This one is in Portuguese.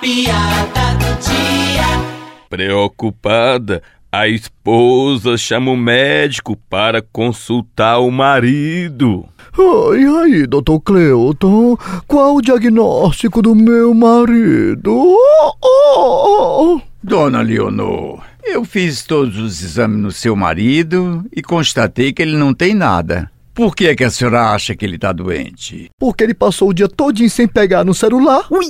piada do dia. Preocupada, a esposa chama o médico para consultar o marido. E aí, doutor Cleuton, qual o diagnóstico do meu marido? Oh, oh, oh. Dona Leonor, eu fiz todos os exames no seu marido e constatei que ele não tem nada. Por que é que a senhora acha que ele está doente? Porque ele passou o dia todinho sem pegar no celular. Ui!